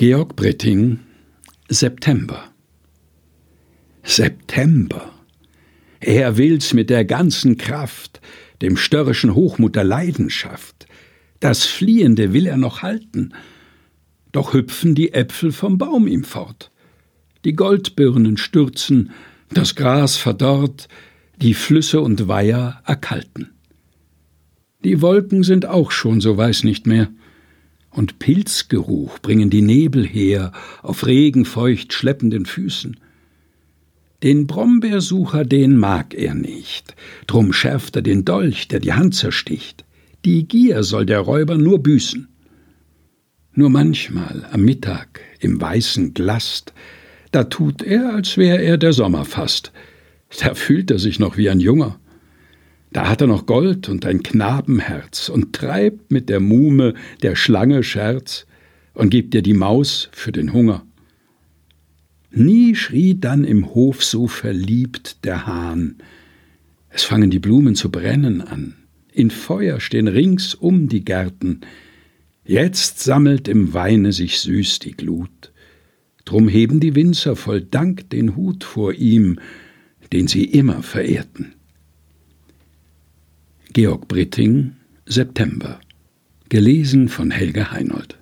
Georg Britting September September Er will's mit der ganzen Kraft, dem störrischen Hochmut der Leidenschaft. Das Fliehende will er noch halten, doch hüpfen die Äpfel vom Baum ihm fort. Die Goldbirnen stürzen, das Gras verdorrt, die Flüsse und Weiher erkalten. Die Wolken sind auch schon so weiß nicht mehr, und Pilzgeruch bringen die Nebel her auf regenfeucht schleppenden Füßen. Den Brombeersucher, den mag er nicht, drum schärft er den Dolch, der die Hand zersticht. Die Gier soll der Räuber nur büßen. Nur manchmal am Mittag im weißen Glast, da tut er, als wär er der Sommer fast. Da fühlt er sich noch wie ein Junger. Da hat er noch Gold und ein Knabenherz und treibt mit der Muhme der Schlange Scherz und gibt ihr die Maus für den Hunger. Nie schrie dann im Hof so verliebt der Hahn. Es fangen die Blumen zu brennen an. In Feuer stehen ringsum die Gärten. Jetzt sammelt im Weine sich süß die Glut. Drum heben die Winzer voll Dank den Hut vor ihm, den sie immer verehrten. Georg Britting, September. Gelesen von Helge Heinold.